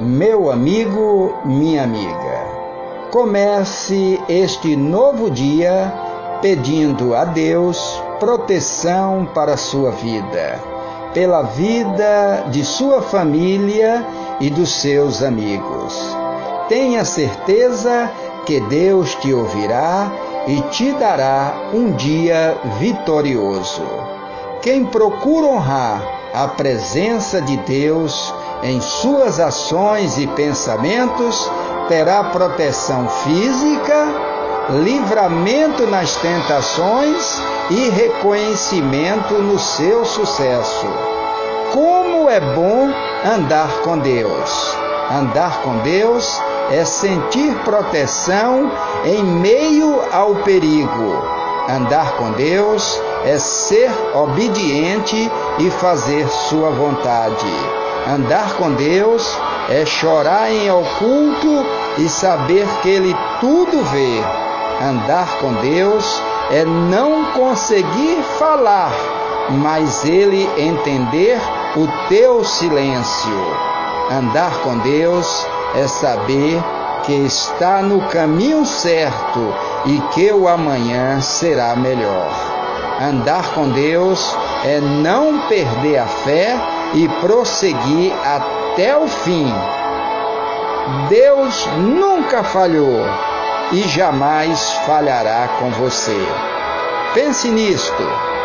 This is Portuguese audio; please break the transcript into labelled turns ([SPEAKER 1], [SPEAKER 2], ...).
[SPEAKER 1] meu amigo, minha amiga. Comece este novo dia pedindo a Deus proteção para a sua vida, pela vida de sua família e dos seus amigos. Tenha certeza que Deus te ouvirá e te dará um dia vitorioso. Quem procura honrar a presença de Deus em suas ações e pensamentos terá proteção física, livramento nas tentações e reconhecimento no seu sucesso. Como é bom andar com Deus! Andar com Deus é sentir proteção em meio ao perigo. Andar com Deus é ser obediente e fazer sua vontade. Andar com Deus é chorar em oculto e saber que Ele tudo vê. Andar com Deus é não conseguir falar, mas Ele entender o teu silêncio. Andar com Deus é saber que está no caminho certo e que o amanhã será melhor. Andar com Deus é não perder a fé e prosseguir até o fim. Deus nunca falhou e jamais falhará com você. Pense nisto